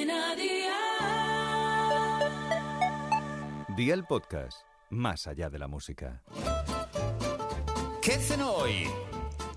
Cadena Dial. Día el podcast, más allá de la música. ¿Qué cenó hoy?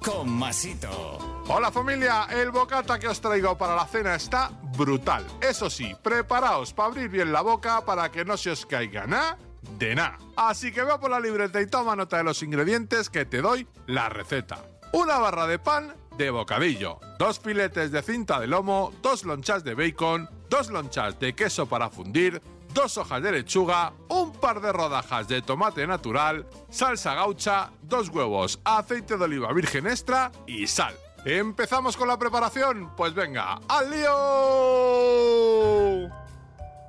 Con Masito. Hola familia, el bocata que os traigo para la cena está brutal. Eso sí, preparaos para abrir bien la boca para que no se os caiga nada de nada. Así que ve por la libreta y toma nota de los ingredientes que te doy la receta. Una barra de pan de bocadillo, dos filetes de cinta de lomo, dos lonchas de bacon, dos lonchas de queso para fundir, dos hojas de lechuga, un par de rodajas de tomate natural, salsa gaucha, dos huevos, aceite de oliva virgen extra y sal. ¿Empezamos con la preparación? Pues venga, ¡al lío!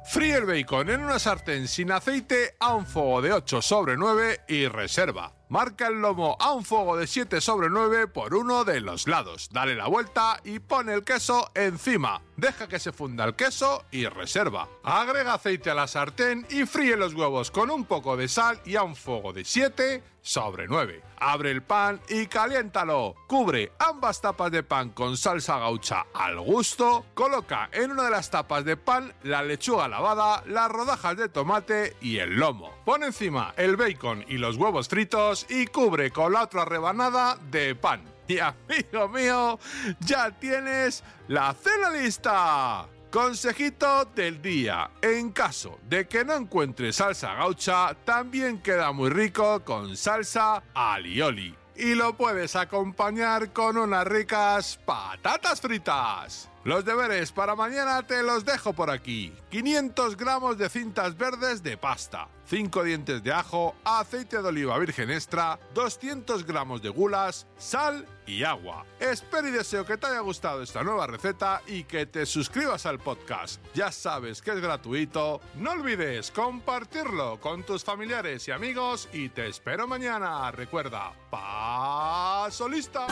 Fríe el bacon en una sartén sin aceite a un fuego de 8 sobre 9 y reserva. Marca el lomo a un fuego de 7 sobre 9 por uno de los lados. Dale la vuelta y pone el queso encima. Deja que se funda el queso y reserva. Agrega aceite a la sartén y fríe los huevos con un poco de sal y a un fuego de 7 sobre 9. Abre el pan y caliéntalo. Cubre ambas tapas de pan con salsa gaucha al gusto. Coloca en una de las tapas de pan la lechuga lavada, las rodajas de tomate y el lomo. Pon encima el bacon y los huevos fritos y cubre con la otra rebanada de pan. Y amigo mío, ya tienes la cena lista. Consejito del día. En caso de que no encuentres salsa gaucha, también queda muy rico con salsa alioli. Y lo puedes acompañar con unas ricas patatas fritas. Los deberes para mañana te los dejo por aquí. 500 gramos de cintas verdes de pasta, 5 dientes de ajo, aceite de oliva virgen extra, 200 gramos de gulas, sal y agua. Espero y deseo que te haya gustado esta nueva receta y que te suscribas al podcast. Ya sabes que es gratuito. No olvides compartirlo con tus familiares y amigos y te espero mañana. Recuerda, paso lista.